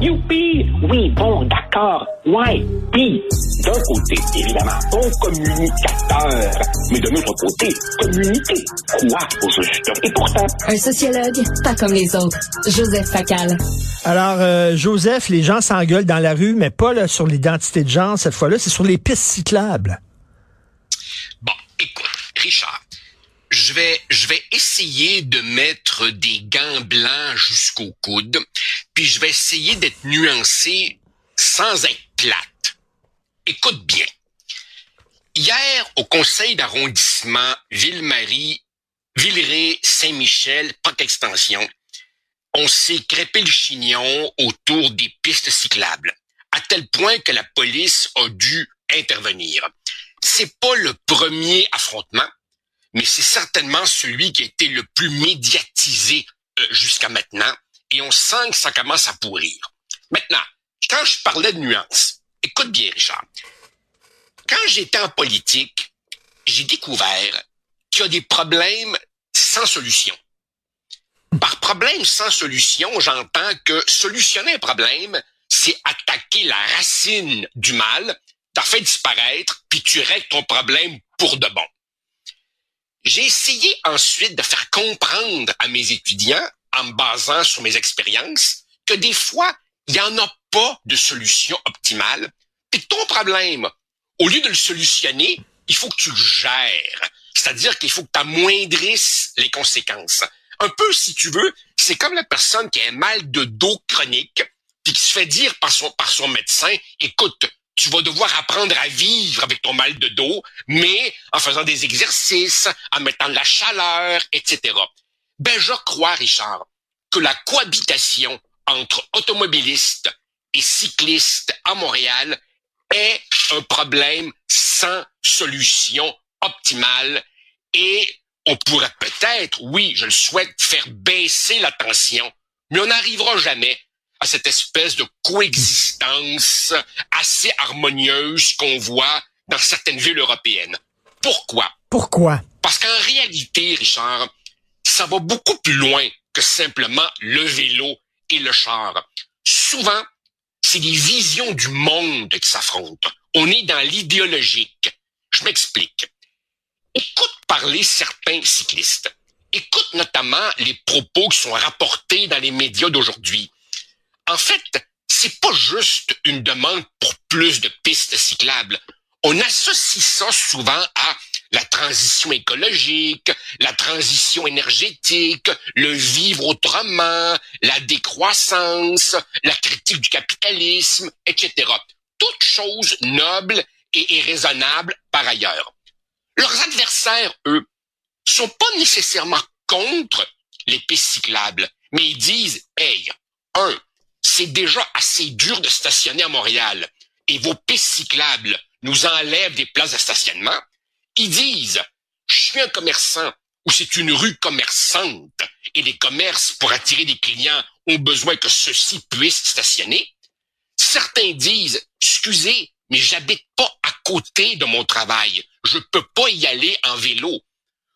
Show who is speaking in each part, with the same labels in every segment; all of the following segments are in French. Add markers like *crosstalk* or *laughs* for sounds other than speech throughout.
Speaker 1: Youpi! Oui, bon, d'accord. Ouais. Puis, d'un côté, évidemment, bon communicateur. Mais de l'autre côté, communiquer. Quoi, au juste? Et pourtant...
Speaker 2: Un sociologue, pas comme les autres. Joseph Facal.
Speaker 3: Alors, euh, Joseph, les gens s'engueulent dans la rue, mais pas là, sur l'identité de genre. Cette fois-là, c'est sur les pistes cyclables.
Speaker 4: Bon, écoute, Richard, je vais, je vais essayer de mettre des gants blancs jusqu'au coude, puis je vais essayer d'être nuancé sans être plate. Écoute bien. Hier, au conseil d'arrondissement Ville-Marie, Villeray-Saint-Michel, Parc Extension, on s'est crêpé le chignon autour des pistes cyclables, à tel point que la police a dû intervenir. C'est pas le premier affrontement, mais c'est certainement celui qui a été le plus médiatisé euh, jusqu'à maintenant, et on sent que ça commence à pourrir. Maintenant, quand je parlais de nuances, écoute bien, Richard. Quand j'étais en politique, j'ai découvert qu'il y a des problèmes sans solution. Par problème sans solution, j'entends que solutionner un problème, c'est attaquer la racine du mal, t'as fait disparaître, puis tu règles ton problème pour de bon. J'ai essayé ensuite de faire comprendre à mes étudiants, en me basant sur mes expériences, que des fois, il n'y en a pas de solution optimale, puis ton problème, au lieu de le solutionner, il faut que tu le gères. C'est-à-dire qu'il faut que tu amoindrisses les conséquences. Un peu, si tu veux, c'est comme la personne qui a un mal de dos chronique, puis qui se fait dire par son, par son médecin, écoute, tu vas devoir apprendre à vivre avec ton mal de dos, mais en faisant des exercices, en mettant de la chaleur, etc. Ben, je crois, Richard, que la cohabitation entre automobilistes et cyclistes à Montréal est un problème sans solution optimale et on pourrait peut-être, oui, je le souhaite, faire baisser la tension, mais on n'arrivera jamais à cette espèce de coexistence assez harmonieuse qu'on voit dans certaines villes européennes. Pourquoi?
Speaker 3: Pourquoi?
Speaker 4: Parce qu'en réalité, Richard, ça va beaucoup plus loin que simplement le vélo et le char. Souvent, c'est des visions du monde qui s'affrontent. On est dans l'idéologique. Je m'explique. Écoute parler certains cyclistes. Écoute notamment les propos qui sont rapportés dans les médias d'aujourd'hui en fait, c'est pas juste une demande pour plus de pistes cyclables. On associe ça souvent à la transition écologique, la transition énergétique, le vivre autrement, la décroissance, la critique du capitalisme, etc. Toutes choses nobles et, raisonnables par ailleurs. Leurs adversaires, eux, sont pas nécessairement contre les pistes cyclables, mais ils disent, hey, un, c'est déjà assez dur de stationner à Montréal et vos pistes cyclables nous enlèvent des places de stationnement, ils disent, je suis un commerçant ou c'est une rue commerçante et les commerces pour attirer des clients ont besoin que ceux-ci puissent stationner. Certains disent, excusez, mais j'habite pas à côté de mon travail. Je peux pas y aller en vélo.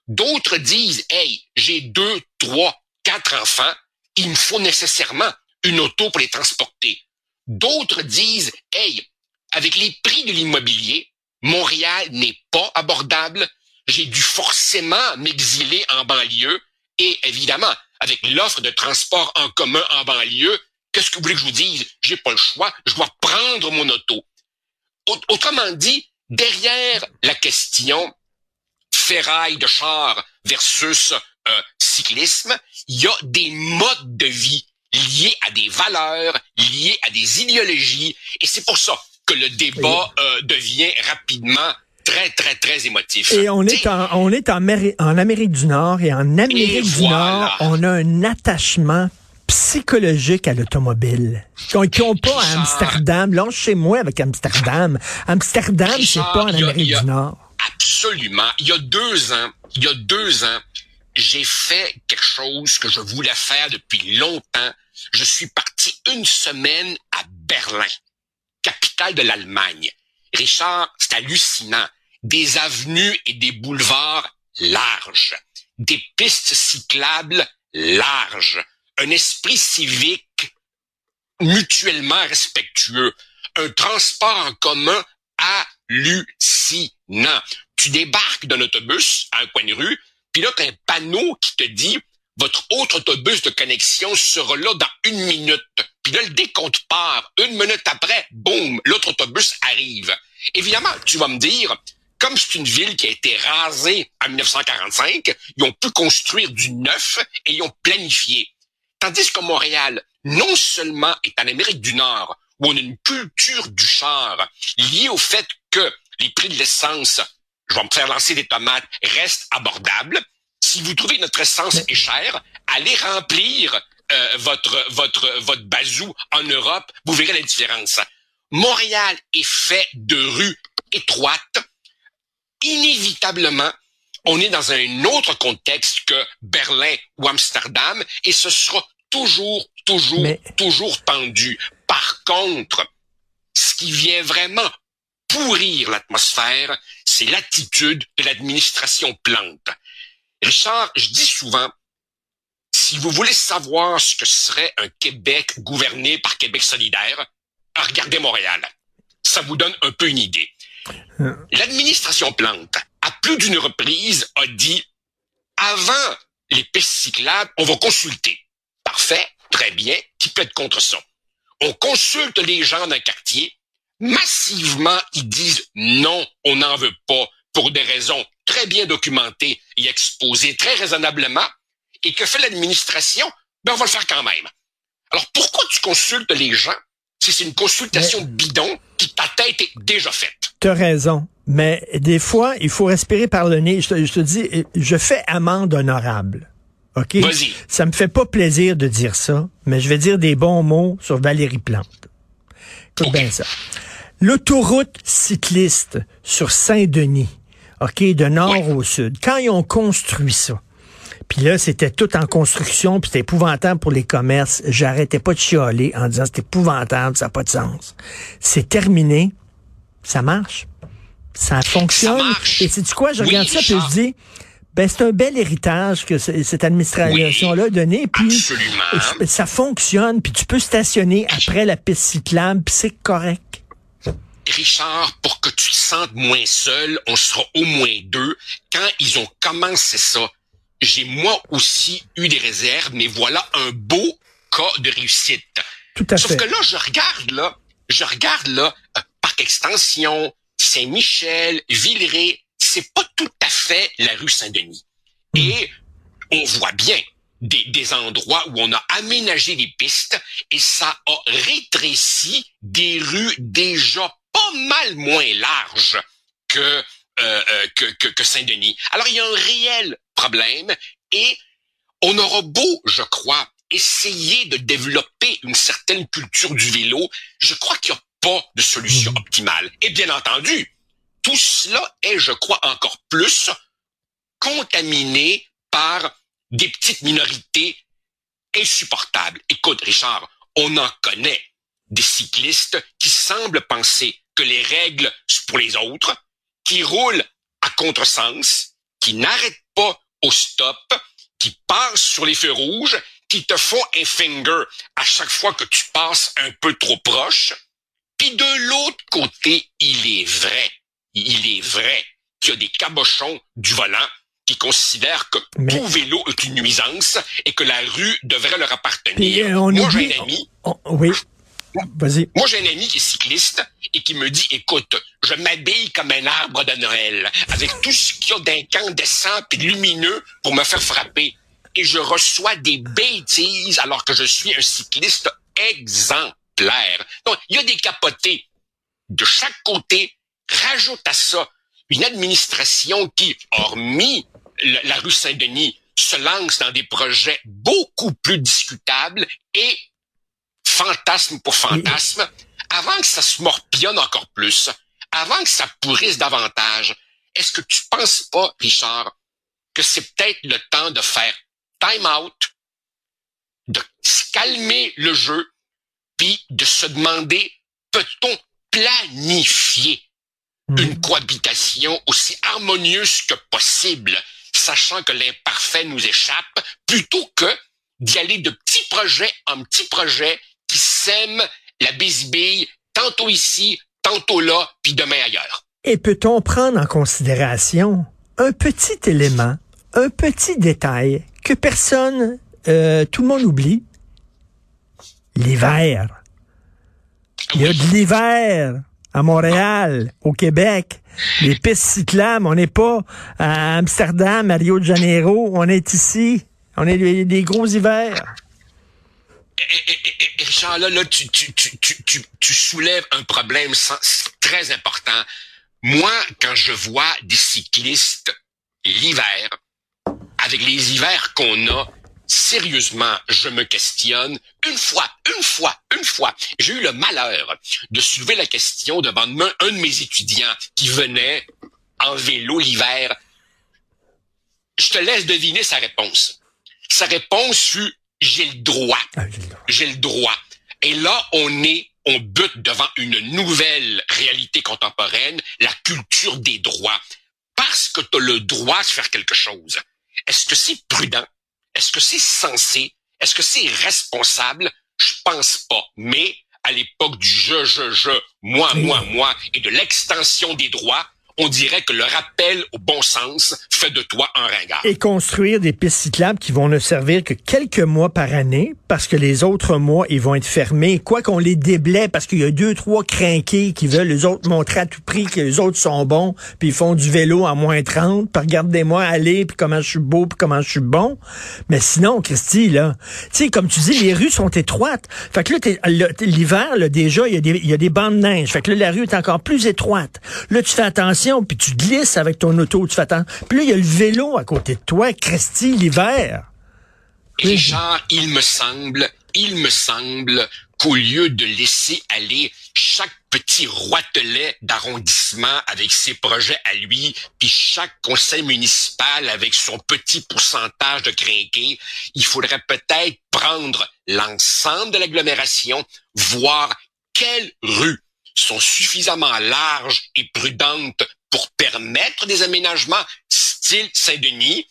Speaker 4: D'autres disent, hey, j'ai deux, trois, quatre enfants. Il me faut nécessairement une auto pour les transporter. D'autres disent, hey, avec les prix de l'immobilier, Montréal n'est pas abordable. J'ai dû forcément m'exiler en banlieue. Et évidemment, avec l'offre de transport en commun en banlieue, qu'est-ce que vous voulez que je vous dise? J'ai pas le choix. Je dois prendre mon auto. Autrement dit, derrière la question ferraille de char versus euh, cyclisme, il y a des modes de vie liés à des valeurs, liés à des idéologies. Et c'est pour ça que le débat euh, devient rapidement très, très, très émotif.
Speaker 3: Et on est en, on est en, en Amérique du Nord et en Amérique du Nord, on a un attachement psychologique à l'automobile. Qui n'ont pas à Amsterdam. Là, chez moi avec Amsterdam. Amsterdam, c'est pas en Amérique du Nord.
Speaker 4: Absolument. Il y a deux ans, il y a deux ans, j'ai fait quelque chose que je voulais faire depuis longtemps. Je suis parti une semaine à Berlin, capitale de l'Allemagne. Richard, c'est hallucinant. Des avenues et des boulevards larges, des pistes cyclables larges, un esprit civique mutuellement respectueux. Un transport en commun hallucinant. Tu débarques d'un autobus à un coin de rue, puis là, tu un panneau qui te dit votre autre autobus de connexion sera là dans une minute. Puis là, le décompte part. Une minute après, boum, l'autre autobus arrive. Évidemment, tu vas me dire, comme c'est une ville qui a été rasée en 1945, ils ont pu construire du neuf et ils ont planifié. Tandis que Montréal, non seulement est en Amérique du Nord, où on a une culture du char liée au fait que les prix de l'essence, je vais me faire lancer des tomates, restent abordables. Si vous trouvez que notre essence est chère, allez remplir euh, votre votre votre bazou en Europe, vous verrez la différence. Montréal est fait de rues étroites. Inévitablement, on est dans un autre contexte que Berlin ou Amsterdam et ce sera toujours, toujours, toujours tendu. Par contre, ce qui vient vraiment pourrir l'atmosphère, c'est l'attitude de l'administration Plante. Richard, je dis souvent, si vous voulez savoir ce que serait un Québec gouverné par Québec solidaire, regardez Montréal. Ça vous donne un peu une idée. Euh. L'administration Plante, à plus d'une reprise, a dit, avant les pistes cyclables, on va consulter. Parfait, très bien, qui peut être contre ça? On consulte les gens d'un quartier, massivement, ils disent non, on n'en veut pas, pour des raisons très bien documentées et exposées très raisonnablement. Et que fait l'administration? Ben, on va le faire quand même. Alors, pourquoi tu consultes les gens si c'est une consultation bidon qui ta tête est déjà faite?
Speaker 3: Tu as raison. Mais des fois, il faut respirer par le nez. Je te, je te dis, je fais amende honorable. OK? Ça me fait pas plaisir de dire ça, mais je vais dire des bons mots sur Valérie Plante. Écoute bien ça. L'autoroute cycliste sur Saint-Denis, OK, de nord au sud, quand ils ont construit ça, puis là, c'était tout en construction, puis c'était épouvantable pour les commerces. J'arrêtais pas de chialer en disant c'est épouvantable, ça n'a pas de sens. C'est terminé, ça marche, ça fonctionne. Ça marche. Et c'est quoi, je regarde ça, puis je dis, ben, c'est un bel héritage que cette administration-là a donné. Puis ça fonctionne, puis tu peux stationner après la piste cyclable, puis c'est correct.
Speaker 4: Richard, pour que tu te sentes moins seul, on sera au moins deux. Quand ils ont commencé ça, j'ai moi aussi eu des réserves, mais voilà un beau cas de réussite.
Speaker 3: Tout à
Speaker 4: Sauf que là, je regarde là, je regarde là, euh, Parc Extension, Saint-Michel, Villeray, c'est pas tout à fait la rue Saint-Denis. Hmm. Et on voit bien des, des, endroits où on a aménagé des pistes et ça a rétréci des rues déjà pas mal moins larges que, euh, euh, que, que, que Saint-Denis. Alors il y a un réel problème et on aura beau, je crois, essayer de développer une certaine culture du vélo, je crois qu'il n'y a pas de solution hmm. optimale. Et bien entendu, tout cela est, je crois, encore plus contaminé par des petites minorités insupportables. Écoute, Richard, on en connaît des cyclistes qui semblent penser que les règles sont pour les autres, qui roulent à contresens, qui n'arrêtent pas au stop, qui passent sur les feux rouges, qui te font un finger à chaque fois que tu passes un peu trop proche. Puis de l'autre côté, il est vrai il est vrai qu'il y a des cabochons du volant qui considèrent que tout vélo est une nuisance et que la rue devrait leur appartenir.
Speaker 3: Euh, Moi, j'ai un ami. oui.
Speaker 4: Moi, j'ai un ami qui est cycliste et qui me dit, écoute, je m'habille comme un arbre de Noël, avec tout ce qu'il y a d'incandescent et lumineux pour me faire frapper. Et je reçois des bêtises alors que je suis un cycliste exemplaire. Donc, il y a des capotés de chaque côté Rajoute à ça une administration qui, hormis la rue Saint-Denis, se lance dans des projets beaucoup plus discutables et fantasme pour fantasme, avant que ça se morpionne encore plus, avant que ça pourrisse davantage, est-ce que tu penses pas, Richard, que c'est peut-être le temps de faire time out, de calmer le jeu, puis de se demander, peut-on planifier une mm. cohabitation aussi harmonieuse que possible, sachant que l'imparfait nous échappe, plutôt que d'y aller de petit projet en petit projet sème la bisbille, tantôt ici, tantôt là, puis demain ailleurs.
Speaker 3: Et peut-on prendre en considération un petit élément, un petit détail que personne, euh, tout le monde oublie? L'hiver. Il y a de l'hiver à Montréal, au Québec. Les pistes cyclables, on n'est pas à Amsterdam, à Rio de Janeiro, on est ici. On est des, des gros hivers.
Speaker 4: Là, tu, soulèves un problème très important. Moi, quand je vois des cyclistes l'hiver, avec les hivers qu'on a, sérieusement, je me questionne. Une fois, une fois, une fois, j'ai eu le malheur de soulever la question devant un de mes étudiants qui venait en vélo l'hiver. Je te laisse deviner sa réponse. Sa réponse fut j'ai le droit. Ah, j'ai le droit. Et là, on est on bute devant une nouvelle réalité contemporaine, la culture des droits. Parce que tu as le droit de faire quelque chose. Est-ce que c'est prudent? Est-ce que c'est sensé? Est-ce que c'est responsable? Je pense pas. Mais à l'époque du je, je, je, moi, moi, moi et de l'extension des droits, on dirait que le rappel au bon sens fait de toi un ringard.
Speaker 3: Et construire des pistes cyclables qui vont ne servir que quelques mois par année, parce que les autres mois, ils vont être fermés. Quoi qu'on les déblaie, parce qu'il y a deux, trois crinqués qui veulent les autres montrer à tout prix que les autres sont bons, puis ils font du vélo à moins 30, puis regardez-moi aller, puis comment je suis beau, puis comment je suis bon. Mais sinon, Christy, là, tu sais, comme tu dis, les rues sont étroites. Fait que là, l'hiver, déjà, il y, a des, y a des bandes de neige. Fait que là, la rue est encore plus étroite. Là, tu fais attention puis tu glisses avec ton auto, tu fais. Puis là, il y a le vélo à côté de toi, Christy, l'hiver.
Speaker 4: Richard, il me semble, il me semble qu'au lieu de laisser aller chaque petit roitelet d'arrondissement avec ses projets à lui, puis chaque conseil municipal avec son petit pourcentage de crinqués, il faudrait peut-être prendre l'ensemble de l'agglomération, voir quelle rue sont suffisamment larges et prudentes pour permettre des aménagements style Saint-Denis,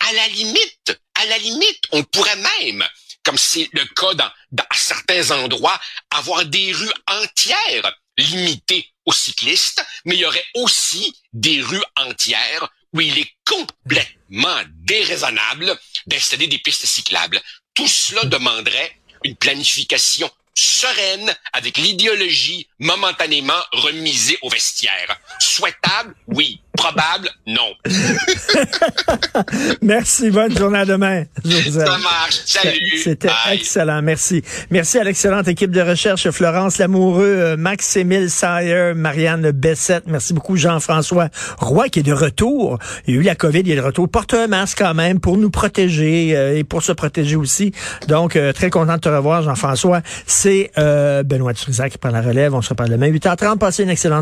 Speaker 4: à la limite, à la limite, on pourrait même, comme c'est le cas dans, dans certains endroits, avoir des rues entières limitées aux cyclistes, mais il y aurait aussi des rues entières où il est complètement déraisonnable d'installer des pistes cyclables. Tout cela demanderait une planification sereine avec l'idéologie momentanément remisée au vestiaire. Souhaitable, oui. Probable, non. *laughs*
Speaker 3: Merci. Bonne journée à demain.
Speaker 4: Ça marche. Salut.
Speaker 3: C'était excellent. Merci. Merci à l'excellente équipe de recherche Florence Lamoureux, euh, Max-Émile Sayer, Marianne Bessette. Merci beaucoup Jean-François Roy qui est de retour. Il y a eu la COVID, il est de retour. Porte un masque quand même pour nous protéger euh, et pour se protéger aussi. Donc, euh, très content de te revoir Jean-François. C'est Benoît Trisac qui prend la relève. On se reparle demain 8h30. Passez une excellente